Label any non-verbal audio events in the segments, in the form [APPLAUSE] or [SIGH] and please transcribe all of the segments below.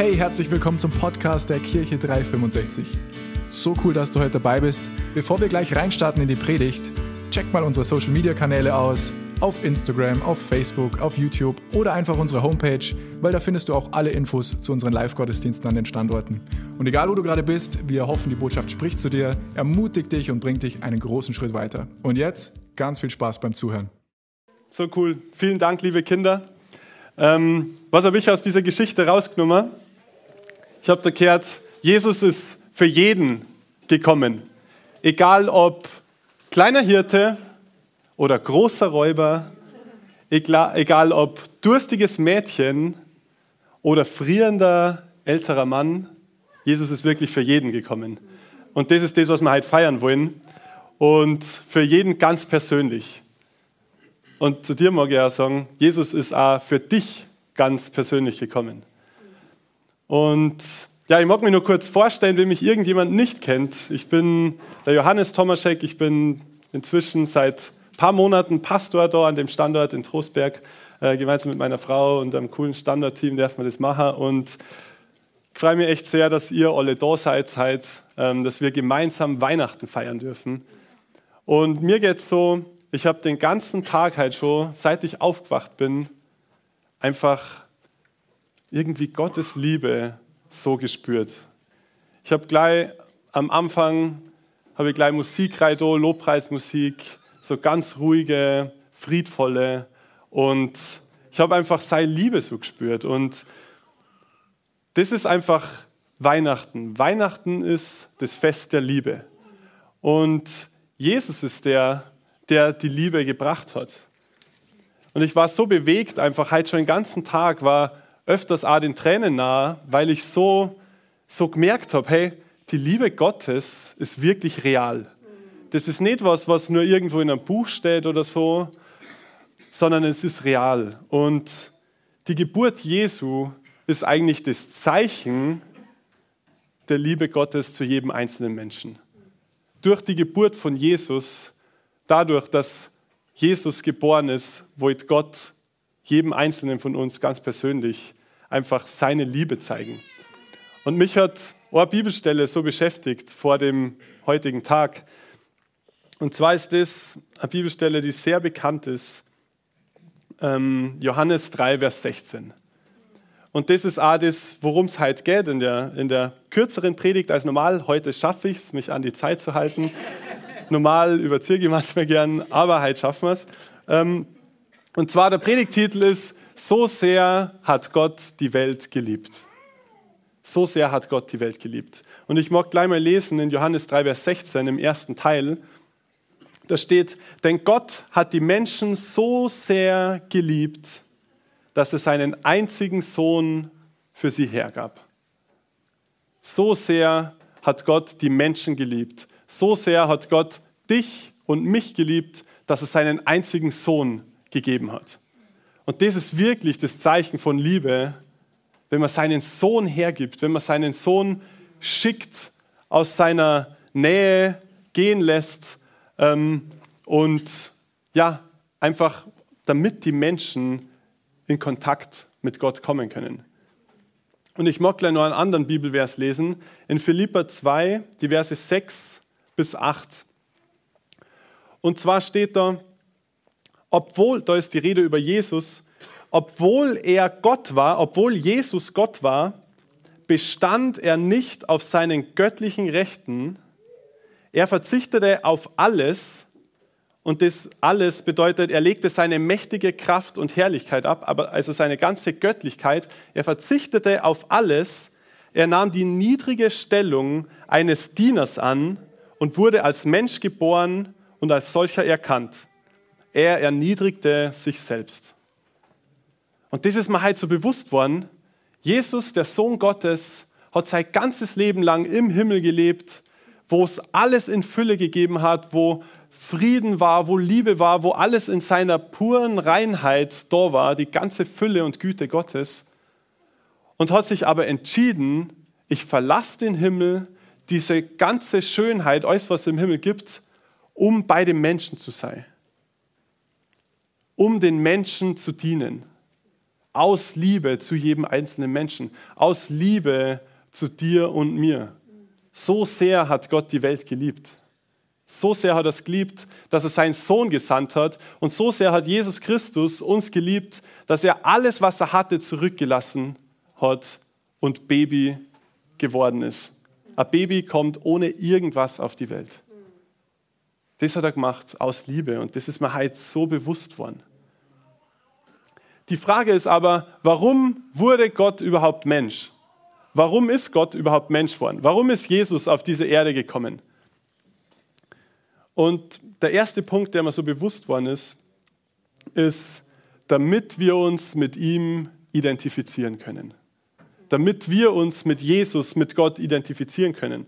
Hey, herzlich willkommen zum Podcast der Kirche 365. So cool, dass du heute dabei bist. Bevor wir gleich reinstarten in die Predigt, check mal unsere Social Media Kanäle aus. Auf Instagram, auf Facebook, auf YouTube oder einfach unsere Homepage, weil da findest du auch alle Infos zu unseren Live-Gottesdiensten an den Standorten. Und egal wo du gerade bist, wir hoffen, die Botschaft spricht zu dir, ermutigt dich und bringt dich einen großen Schritt weiter. Und jetzt ganz viel Spaß beim Zuhören. So cool. Vielen Dank, liebe Kinder. Ähm, was habe ich aus dieser Geschichte rausgenommen? Ich habe gehört, Jesus ist für jeden gekommen. Egal ob kleiner Hirte oder großer Räuber, egal ob durstiges Mädchen oder frierender älterer Mann, Jesus ist wirklich für jeden gekommen. Und das ist das, was wir heute feiern wollen. Und für jeden ganz persönlich. Und zu dir mag ich auch sagen, Jesus ist auch für dich ganz persönlich gekommen. Und ja, ich mag mich nur kurz vorstellen, wenn mich irgendjemand nicht kennt. Ich bin der Johannes Tomaschek, ich bin inzwischen seit ein paar Monaten Pastor da an dem Standort in Trostberg. Äh, gemeinsam mit meiner Frau und einem coolen Standortteam darf man das machen. Und ich freue mich echt sehr, dass ihr alle da seid, seid ähm, dass wir gemeinsam Weihnachten feiern dürfen. Und mir geht es so, ich habe den ganzen Tag halt schon, seit ich aufgewacht bin, einfach irgendwie Gottes Liebe so gespürt. Ich habe gleich am Anfang habe ich gleich Musik rein, Lobpreismusik, so ganz ruhige, friedvolle und ich habe einfach seine Liebe so gespürt und das ist einfach Weihnachten. Weihnachten ist das Fest der Liebe und Jesus ist der, der die Liebe gebracht hat. Und ich war so bewegt, einfach heute schon den ganzen Tag, war öfters auch den Tränen nahe, weil ich so, so gemerkt habe, hey, die Liebe Gottes ist wirklich real. Das ist nicht was, was nur irgendwo in einem Buch steht oder so, sondern es ist real. Und die Geburt Jesu ist eigentlich das Zeichen der Liebe Gottes zu jedem einzelnen Menschen. Durch die Geburt von Jesus, dadurch, dass Jesus geboren ist, wollte Gott jedem Einzelnen von uns ganz persönlich einfach seine Liebe zeigen. Und mich hat eine Bibelstelle so beschäftigt vor dem heutigen Tag. Und zwar ist das eine Bibelstelle, die sehr bekannt ist. Ähm, Johannes 3, Vers 16. Und das ist auch das, worum es heute geht in der, in der kürzeren Predigt als normal. Heute schaffe ich es, mich an die Zeit zu halten. normal überziehe ich manchmal gern, aber heute schaffen wir es. Ähm, und zwar der Predigtitel ist, so sehr hat Gott die Welt geliebt. So sehr hat Gott die Welt geliebt. Und ich mag gleich mal lesen in Johannes 3, Vers 16 im ersten Teil. Da steht, denn Gott hat die Menschen so sehr geliebt, dass er seinen einzigen Sohn für sie hergab. So sehr hat Gott die Menschen geliebt. So sehr hat Gott dich und mich geliebt, dass er seinen einzigen Sohn gegeben hat. Und das ist wirklich das Zeichen von Liebe, wenn man seinen Sohn hergibt, wenn man seinen Sohn schickt, aus seiner Nähe gehen lässt ähm, und ja, einfach damit die Menschen in Kontakt mit Gott kommen können. Und ich mag gleich noch einen anderen Bibelvers lesen, in Philippa 2, die Verse 6 bis 8. Und zwar steht da, obwohl, da ist die Rede über Jesus, obwohl er Gott war, obwohl Jesus Gott war, bestand er nicht auf seinen göttlichen Rechten. Er verzichtete auf alles und das alles bedeutet, er legte seine mächtige Kraft und Herrlichkeit ab, aber also seine ganze Göttlichkeit. Er verzichtete auf alles. Er nahm die niedrige Stellung eines Dieners an und wurde als Mensch geboren und als solcher erkannt. Er erniedrigte sich selbst. Und das ist mir halt so bewusst worden. Jesus, der Sohn Gottes, hat sein ganzes Leben lang im Himmel gelebt, wo es alles in Fülle gegeben hat, wo Frieden war, wo Liebe war, wo alles in seiner puren Reinheit da war, die ganze Fülle und Güte Gottes. Und hat sich aber entschieden, ich verlasse den Himmel, diese ganze Schönheit, alles was es im Himmel gibt, um bei den Menschen zu sein, um den Menschen zu dienen, aus Liebe zu jedem einzelnen Menschen, aus Liebe zu dir und mir. So sehr hat Gott die Welt geliebt. So sehr hat er es geliebt, dass er seinen Sohn gesandt hat. Und so sehr hat Jesus Christus uns geliebt, dass er alles, was er hatte, zurückgelassen hat und Baby geworden ist. Ein Baby kommt ohne irgendwas auf die Welt. Das hat er gemacht aus Liebe und das ist mir heute so bewusst worden. Die Frage ist aber, warum wurde Gott überhaupt Mensch? Warum ist Gott überhaupt Mensch geworden? Warum ist Jesus auf diese Erde gekommen? Und der erste Punkt, der mir so bewusst worden ist, ist, damit wir uns mit ihm identifizieren können. Damit wir uns mit Jesus, mit Gott identifizieren können.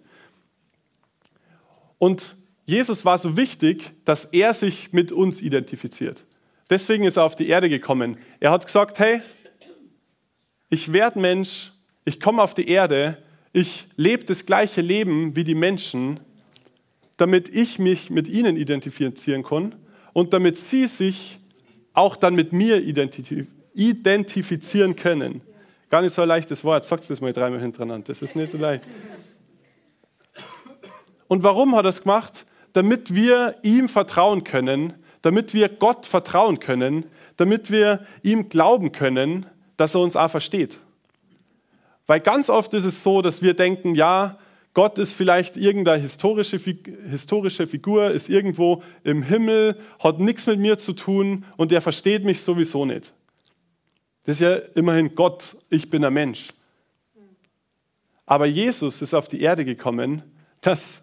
Und Jesus war so wichtig, dass er sich mit uns identifiziert. Deswegen ist er auf die Erde gekommen. Er hat gesagt, hey, ich werde Mensch, ich komme auf die Erde, ich lebe das gleiche Leben wie die Menschen, damit ich mich mit ihnen identifizieren kann und damit sie sich auch dann mit mir identifizieren können. Gar nicht so ein leichtes Wort, sagt es mal dreimal hintereinander, das ist nicht so leicht. Und warum hat er es gemacht? Damit wir ihm vertrauen können, damit wir Gott vertrauen können, damit wir ihm glauben können, dass er uns auch versteht. Weil ganz oft ist es so, dass wir denken, ja, Gott ist vielleicht irgendeine historische, historische Figur, ist irgendwo im Himmel, hat nichts mit mir zu tun und er versteht mich sowieso nicht. Das ist ja immerhin Gott, ich bin ein Mensch. Aber Jesus ist auf die Erde gekommen, dass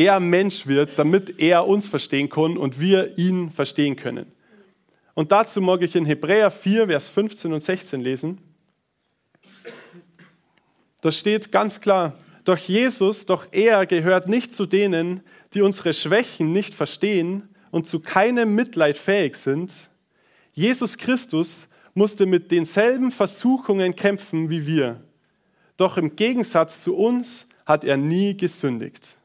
er Mensch wird, damit er uns verstehen kann und wir ihn verstehen können. Und dazu mag ich in Hebräer 4, Vers 15 und 16 lesen. Da steht ganz klar, doch Jesus, doch er gehört nicht zu denen, die unsere Schwächen nicht verstehen und zu keinem Mitleid fähig sind. Jesus Christus musste mit denselben Versuchungen kämpfen wie wir. Doch im Gegensatz zu uns hat er nie gesündigt.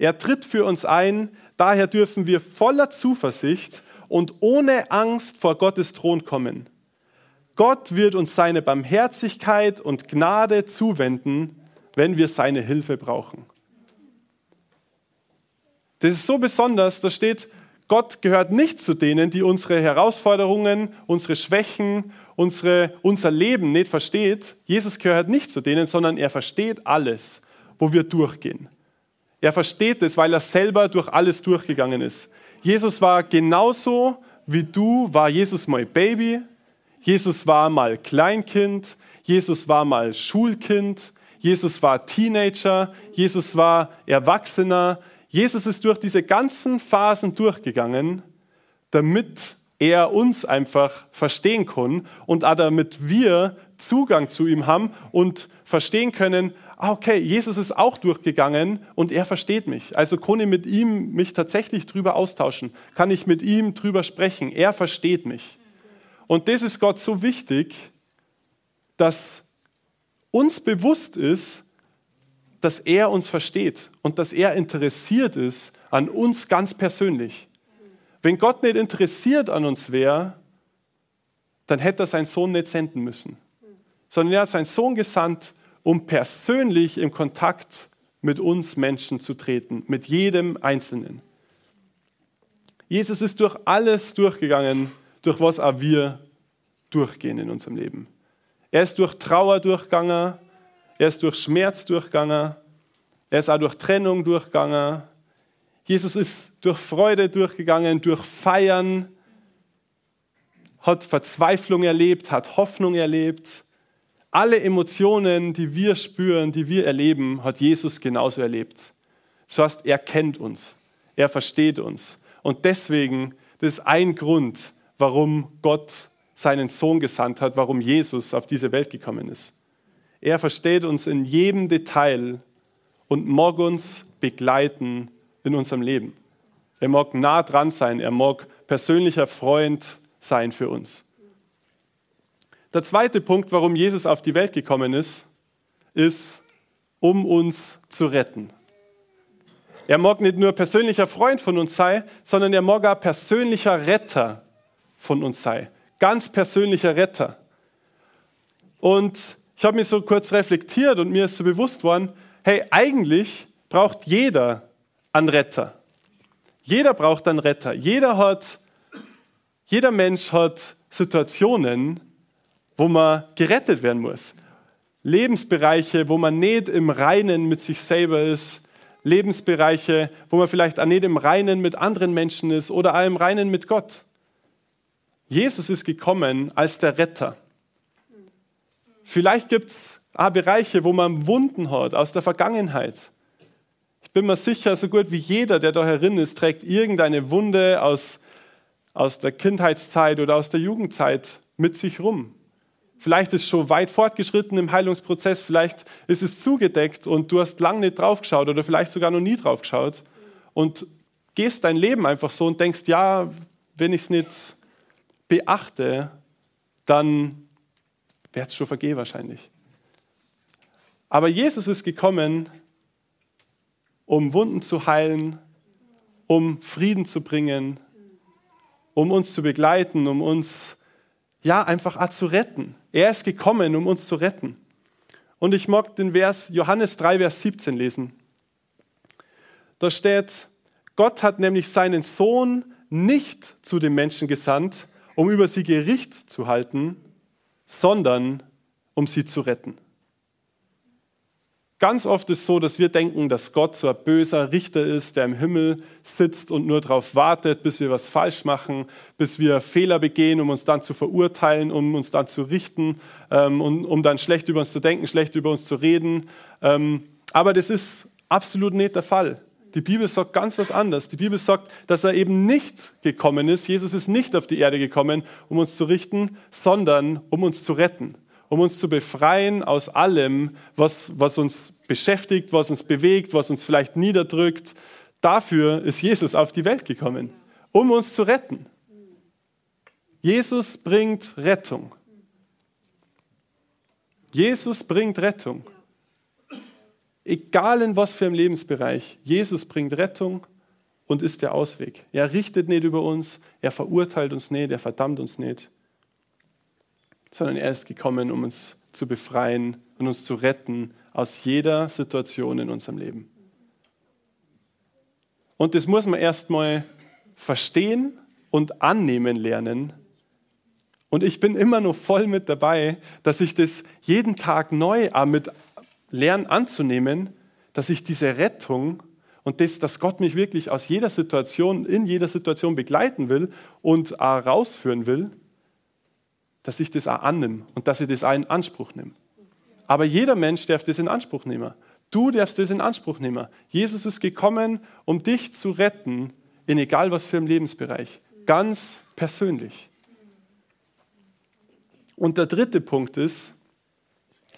Er tritt für uns ein, daher dürfen wir voller Zuversicht und ohne Angst vor Gottes Thron kommen. Gott wird uns seine Barmherzigkeit und Gnade zuwenden wenn wir seine Hilfe brauchen. Das ist so besonders, da steht, Gott gehört nicht zu denen, die unsere Herausforderungen, unsere Schwächen, unsere, unser Leben nicht versteht. Jesus gehört nicht zu denen, sondern er versteht alles, wo wir durchgehen. Er versteht es, weil er selber durch alles durchgegangen ist. Jesus war genauso wie du, war Jesus mal Baby, Jesus war mal Kleinkind, Jesus war mal Schulkind, Jesus war Teenager, Jesus war Erwachsener. Jesus ist durch diese ganzen Phasen durchgegangen, damit er uns einfach verstehen kann und auch damit wir Zugang zu ihm haben und verstehen können, ah, okay, Jesus ist auch durchgegangen und er versteht mich. Also kann ich mit ihm mich tatsächlich drüber austauschen, kann ich mit ihm drüber sprechen. Er versteht mich. Und das ist Gott so wichtig, dass uns bewusst ist, dass er uns versteht und dass er interessiert ist an uns ganz persönlich. Wenn Gott nicht interessiert an uns wäre, dann hätte er seinen Sohn nicht senden müssen, sondern er hat seinen Sohn gesandt, um persönlich im Kontakt mit uns Menschen zu treten, mit jedem Einzelnen. Jesus ist durch alles durchgegangen, durch was auch wir durchgehen in unserem Leben. Er ist durch Trauer durchgegangen, er ist durch Schmerz durchgegangen, er ist auch durch Trennung durchgegangen. Jesus ist durch Freude durchgegangen, durch Feiern, hat Verzweiflung erlebt, hat Hoffnung erlebt. Alle Emotionen, die wir spüren, die wir erleben, hat Jesus genauso erlebt. Das heißt, er kennt uns, er versteht uns. Und deswegen, das ist ein Grund, warum Gott seinen Sohn gesandt hat, warum Jesus auf diese Welt gekommen ist. Er versteht uns in jedem Detail und mag uns begleiten in unserem Leben. Er mag nah dran sein, er mag persönlicher Freund sein für uns. Der zweite Punkt, warum Jesus auf die Welt gekommen ist, ist, um uns zu retten. Er mag nicht nur persönlicher Freund von uns sein, sondern er mag auch persönlicher Retter von uns sein ganz persönlicher Retter. Und ich habe mich so kurz reflektiert und mir ist so bewusst worden, hey, eigentlich braucht jeder einen Retter. Jeder braucht einen Retter. Jeder hat, jeder Mensch hat Situationen, wo man gerettet werden muss. Lebensbereiche, wo man nicht im Reinen mit sich selber ist. Lebensbereiche, wo man vielleicht auch nicht im Reinen mit anderen Menschen ist oder auch im Reinen mit Gott. Jesus ist gekommen als der Retter. Vielleicht gibt es auch Bereiche, wo man Wunden hat aus der Vergangenheit. Ich bin mir sicher, so gut wie jeder, der da herin ist, trägt irgendeine Wunde aus, aus der Kindheitszeit oder aus der Jugendzeit mit sich rum. Vielleicht ist es schon weit fortgeschritten im Heilungsprozess, vielleicht ist es zugedeckt und du hast lange nicht draufgeschaut oder vielleicht sogar noch nie draufgeschaut und gehst dein Leben einfach so und denkst, ja, wenn ich es nicht beachte, dann wird es schon vergehen wahrscheinlich. Aber Jesus ist gekommen, um Wunden zu heilen, um Frieden zu bringen, um uns zu begleiten, um uns ja einfach auch zu retten. Er ist gekommen, um uns zu retten. Und ich mag den Vers Johannes 3, Vers 17 lesen. Da steht, Gott hat nämlich seinen Sohn nicht zu den Menschen gesandt, um über sie Gericht zu halten, sondern um sie zu retten. Ganz oft ist es so, dass wir denken, dass Gott so ein böser Richter ist, der im Himmel sitzt und nur darauf wartet, bis wir was falsch machen, bis wir Fehler begehen, um uns dann zu verurteilen, um uns dann zu richten, ähm, und, um dann schlecht über uns zu denken, schlecht über uns zu reden. Ähm, aber das ist absolut nicht der Fall. Die Bibel sagt ganz was anderes. Die Bibel sagt, dass er eben nicht gekommen ist. Jesus ist nicht auf die Erde gekommen, um uns zu richten, sondern um uns zu retten um uns zu befreien aus allem, was, was uns beschäftigt, was uns bewegt, was uns vielleicht niederdrückt. Dafür ist Jesus auf die Welt gekommen, um uns zu retten. Jesus bringt Rettung. Jesus bringt Rettung. Egal in was für einem Lebensbereich, Jesus bringt Rettung und ist der Ausweg. Er richtet nicht über uns, er verurteilt uns nicht, er verdammt uns nicht sondern er ist gekommen, um uns zu befreien und uns zu retten aus jeder Situation in unserem Leben. Und das muss man erstmal verstehen und annehmen lernen. Und ich bin immer noch voll mit dabei, dass ich das jeden Tag neu mit lernen anzunehmen, dass ich diese Rettung und das, dass Gott mich wirklich aus jeder Situation, in jeder Situation begleiten will und rausführen will, dass ich das auch annehme und dass ich das auch in Anspruch nehme. Aber jeder Mensch darf das in Anspruch nehmen. Du darfst das in Anspruch nehmen. Jesus ist gekommen, um dich zu retten, in egal was für einem Lebensbereich. Ganz persönlich. Und der dritte Punkt ist,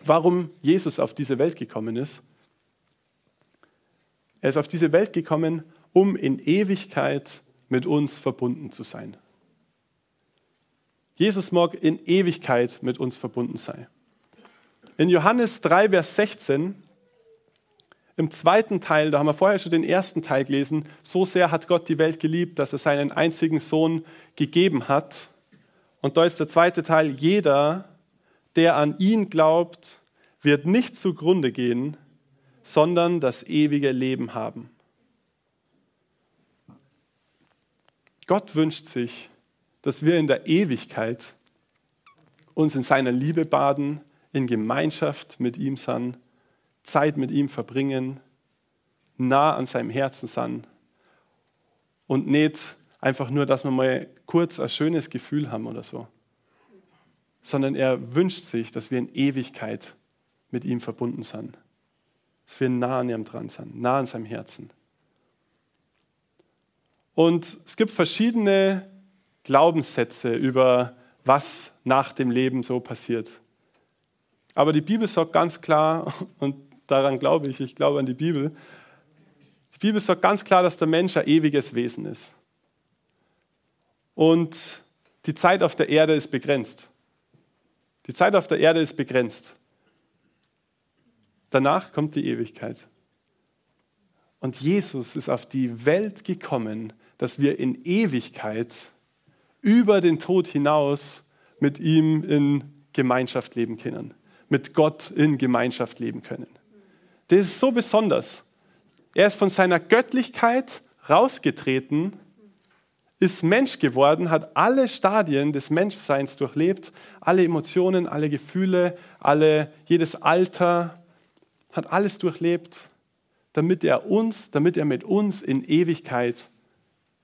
warum Jesus auf diese Welt gekommen ist. Er ist auf diese Welt gekommen, um in Ewigkeit mit uns verbunden zu sein. Jesus mag in Ewigkeit mit uns verbunden sein. In Johannes 3, Vers 16, im zweiten Teil, da haben wir vorher schon den ersten Teil gelesen, so sehr hat Gott die Welt geliebt, dass er seinen einzigen Sohn gegeben hat. Und da ist der zweite Teil, jeder, der an ihn glaubt, wird nicht zugrunde gehen, sondern das ewige Leben haben. Gott wünscht sich, dass wir in der Ewigkeit uns in seiner Liebe baden, in Gemeinschaft mit ihm sind, Zeit mit ihm verbringen, nah an seinem Herzen sind und nicht einfach nur, dass wir mal kurz ein schönes Gefühl haben oder so, sondern er wünscht sich, dass wir in Ewigkeit mit ihm verbunden sind, dass wir nah an ihm dran sind, nah an seinem Herzen. Und es gibt verschiedene Glaubenssätze über was nach dem Leben so passiert. Aber die Bibel sagt ganz klar, [LAUGHS] und daran glaube ich, ich glaube an die Bibel, die Bibel sagt ganz klar, dass der Mensch ein ewiges Wesen ist. Und die Zeit auf der Erde ist begrenzt. Die Zeit auf der Erde ist begrenzt. Danach kommt die Ewigkeit. Und Jesus ist auf die Welt gekommen, dass wir in Ewigkeit über den Tod hinaus mit ihm in Gemeinschaft leben können, mit Gott in Gemeinschaft leben können. Das ist so besonders. Er ist von seiner Göttlichkeit rausgetreten, ist Mensch geworden, hat alle Stadien des Menschseins durchlebt, alle Emotionen, alle Gefühle, alle, jedes Alter, hat alles durchlebt, damit er uns, damit er mit uns in Ewigkeit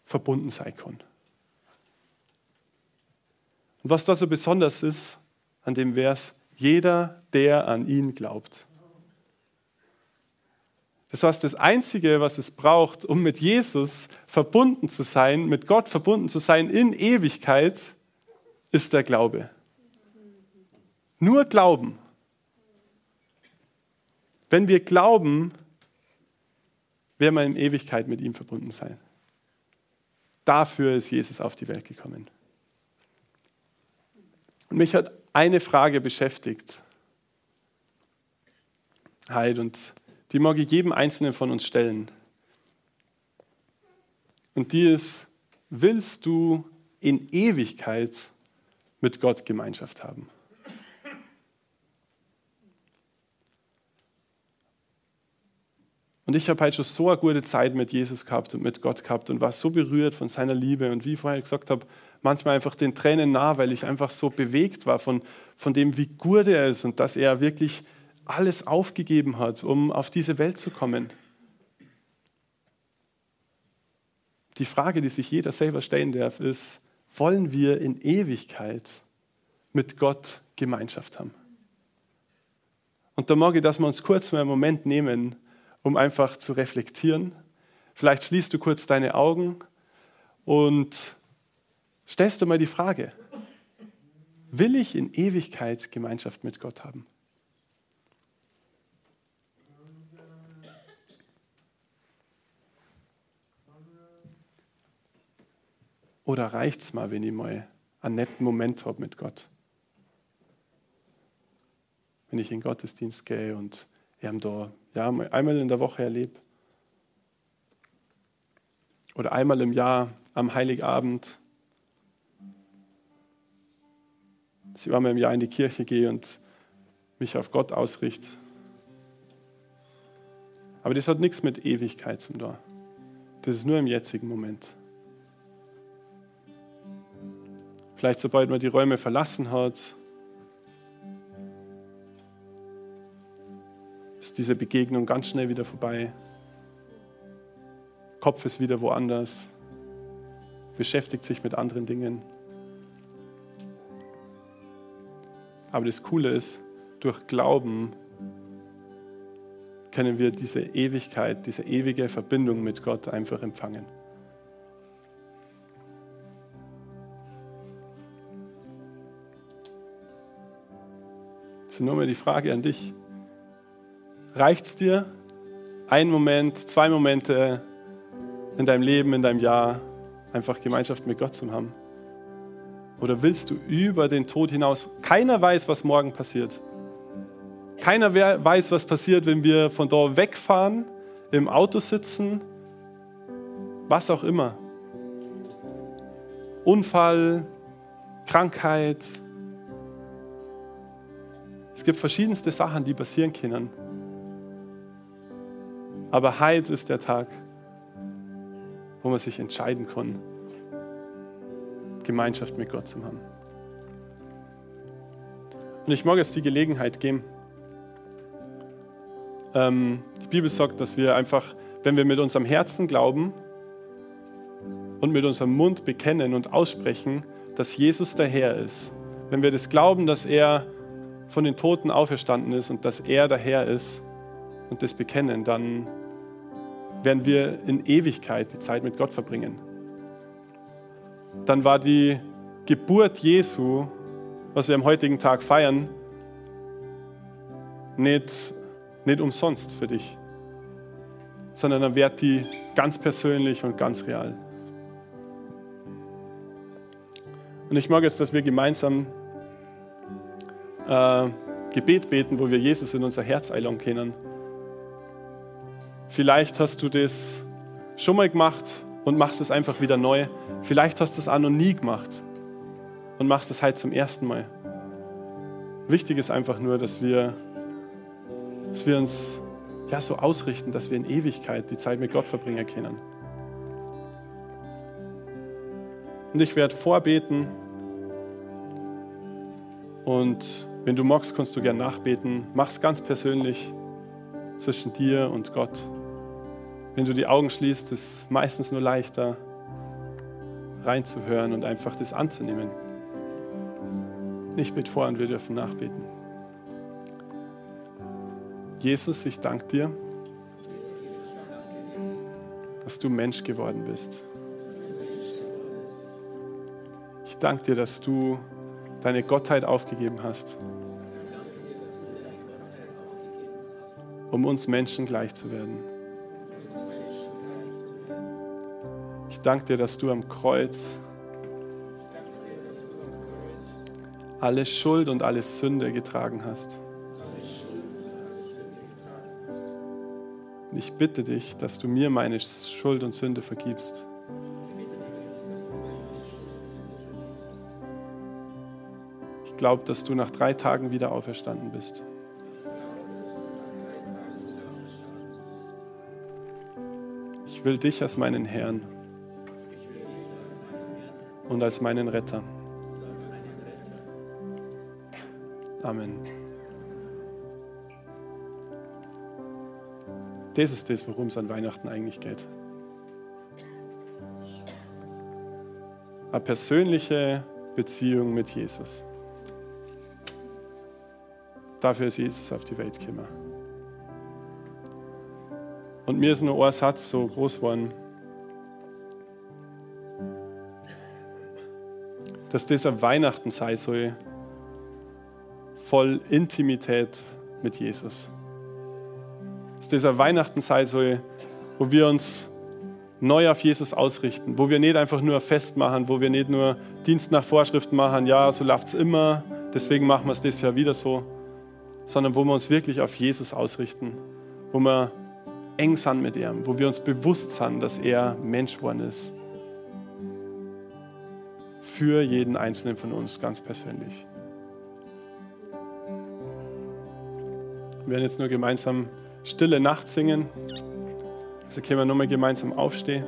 verbunden sein kann. Und was da so besonders ist an dem Vers, jeder, der an ihn glaubt. Das heißt, das Einzige, was es braucht, um mit Jesus verbunden zu sein, mit Gott verbunden zu sein in Ewigkeit, ist der Glaube. Nur Glauben. Wenn wir glauben, werden wir in Ewigkeit mit ihm verbunden sein. Dafür ist Jesus auf die Welt gekommen. Und mich hat eine Frage beschäftigt. Heid, und die mag ich jedem Einzelnen von uns stellen. Und die ist, willst du in Ewigkeit mit Gott Gemeinschaft haben? Und ich habe halt schon so eine gute Zeit mit Jesus gehabt und mit Gott gehabt und war so berührt von seiner Liebe. Und wie ich vorher gesagt habe, manchmal einfach den Tränen nah, weil ich einfach so bewegt war von, von dem, wie gut er ist und dass er wirklich alles aufgegeben hat, um auf diese Welt zu kommen. Die Frage, die sich jeder selber stellen darf, ist, wollen wir in Ewigkeit mit Gott Gemeinschaft haben? Und da ich, dass wir uns kurz mal einen Moment nehmen, um einfach zu reflektieren. Vielleicht schließt du kurz deine Augen und stellst du mal die Frage, will ich in Ewigkeit Gemeinschaft mit Gott haben? Oder reicht es mal, wenn ich mal einen netten Moment habe mit Gott? Wenn ich in den Gottesdienst gehe und ihm da ja, einmal in der Woche erlebe. Oder einmal im Jahr am Heiligabend. Dass ich einmal im Jahr in die Kirche gehe und mich auf Gott ausrichte. Aber das hat nichts mit Ewigkeit zu tun. Das ist nur im jetzigen Moment. Vielleicht sobald man die Räume verlassen hat, ist diese Begegnung ganz schnell wieder vorbei. Kopf ist wieder woanders, beschäftigt sich mit anderen Dingen. Aber das Coole ist, durch Glauben können wir diese Ewigkeit, diese ewige Verbindung mit Gott einfach empfangen. Ist nur mal die Frage an dich. Reicht es dir, ein Moment, zwei Momente in deinem Leben, in deinem Jahr einfach Gemeinschaft mit Gott zu haben? Oder willst du über den Tod hinaus? Keiner weiß, was morgen passiert. Keiner weiß, was passiert, wenn wir von dort wegfahren, im Auto sitzen, was auch immer. Unfall, Krankheit. Es gibt verschiedenste Sachen, die passieren können. Aber heute ist der Tag, wo man sich entscheiden kann, Gemeinschaft mit Gott zu haben. Und ich mag jetzt die Gelegenheit geben. Ähm, die Bibel sagt, dass wir einfach, wenn wir mit unserem Herzen glauben und mit unserem Mund bekennen und aussprechen, dass Jesus der Herr ist, wenn wir das glauben, dass er von den Toten auferstanden ist und dass er der Herr ist und das bekennen, dann werden wir in Ewigkeit die Zeit mit Gott verbringen. Dann war die Geburt Jesu, was wir am heutigen Tag feiern, nicht, nicht umsonst für dich, sondern dann wird die ganz persönlich und ganz real. Und ich mag jetzt, dass wir gemeinsam äh, Gebet beten, wo wir Jesus in unser Herz einladen können. Vielleicht hast du das schon mal gemacht und machst es einfach wieder neu. Vielleicht hast du es auch noch nie gemacht und machst es halt zum ersten Mal. Wichtig ist einfach nur, dass wir, dass wir uns ja, so ausrichten, dass wir in Ewigkeit die Zeit mit Gott verbringen können. Und ich werde vorbeten. Und wenn du magst, kannst du gern nachbeten. Mach es ganz persönlich zwischen dir und Gott. Wenn du die Augen schließt, ist es meistens nur leichter, reinzuhören und einfach das anzunehmen. Nicht mit vor und wir dürfen nachbeten. Jesus, ich danke dir, dass du Mensch geworden bist. Ich danke dir, dass du deine Gottheit aufgegeben hast, um uns Menschen gleich zu werden. Danke dir, dass du am Kreuz alle Schuld und alle Sünde getragen hast. Und ich bitte dich, dass du mir meine Schuld und Sünde vergibst. Ich glaube, dass du nach drei Tagen wieder auferstanden bist. Ich will dich als meinen Herrn und als meinen Retter. Amen. Das ist das, worum es an Weihnachten eigentlich geht. Eine persönliche Beziehung mit Jesus. Dafür ist Jesus auf die Welt gekommen. Und mir ist nur ein Satz so groß geworden, dass das ein Weihnachten sein soll, voll Intimität mit Jesus. Dass dieser Weihnachten sein soll, wo wir uns neu auf Jesus ausrichten, wo wir nicht einfach nur Fest machen, wo wir nicht nur Dienst nach Vorschriften machen, ja, so läuft es immer, deswegen machen wir es das Jahr wieder so, sondern wo wir uns wirklich auf Jesus ausrichten, wo wir eng sind mit ihm, wo wir uns bewusst sind, dass er Mensch geworden ist. Für jeden Einzelnen von uns ganz persönlich. Wir werden jetzt nur gemeinsam Stille Nacht singen. Also können wir nochmal gemeinsam aufstehen.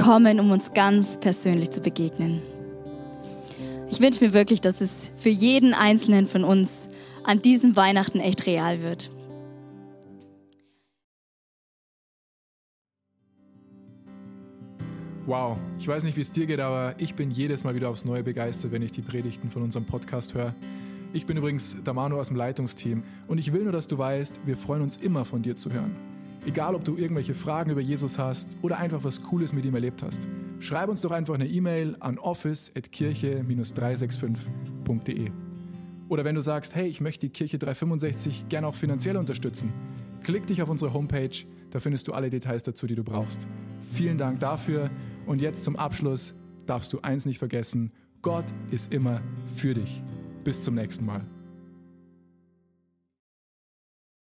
Gekommen, um uns ganz persönlich zu begegnen. Ich wünsche mir wirklich, dass es für jeden Einzelnen von uns an diesem Weihnachten echt real wird. Wow, ich weiß nicht, wie es dir geht, aber ich bin jedes Mal wieder aufs Neue begeistert, wenn ich die Predigten von unserem Podcast höre. Ich bin übrigens der Manu aus dem Leitungsteam und ich will nur, dass du weißt, wir freuen uns immer von dir zu hören. Egal, ob du irgendwelche Fragen über Jesus hast oder einfach was Cooles mit ihm erlebt hast, schreib uns doch einfach eine E-Mail an office.kirche-365.de. Oder wenn du sagst, hey, ich möchte die Kirche 365 gerne auch finanziell unterstützen, klick dich auf unsere Homepage, da findest du alle Details dazu, die du brauchst. Vielen Dank dafür und jetzt zum Abschluss darfst du eins nicht vergessen, Gott ist immer für dich. Bis zum nächsten Mal.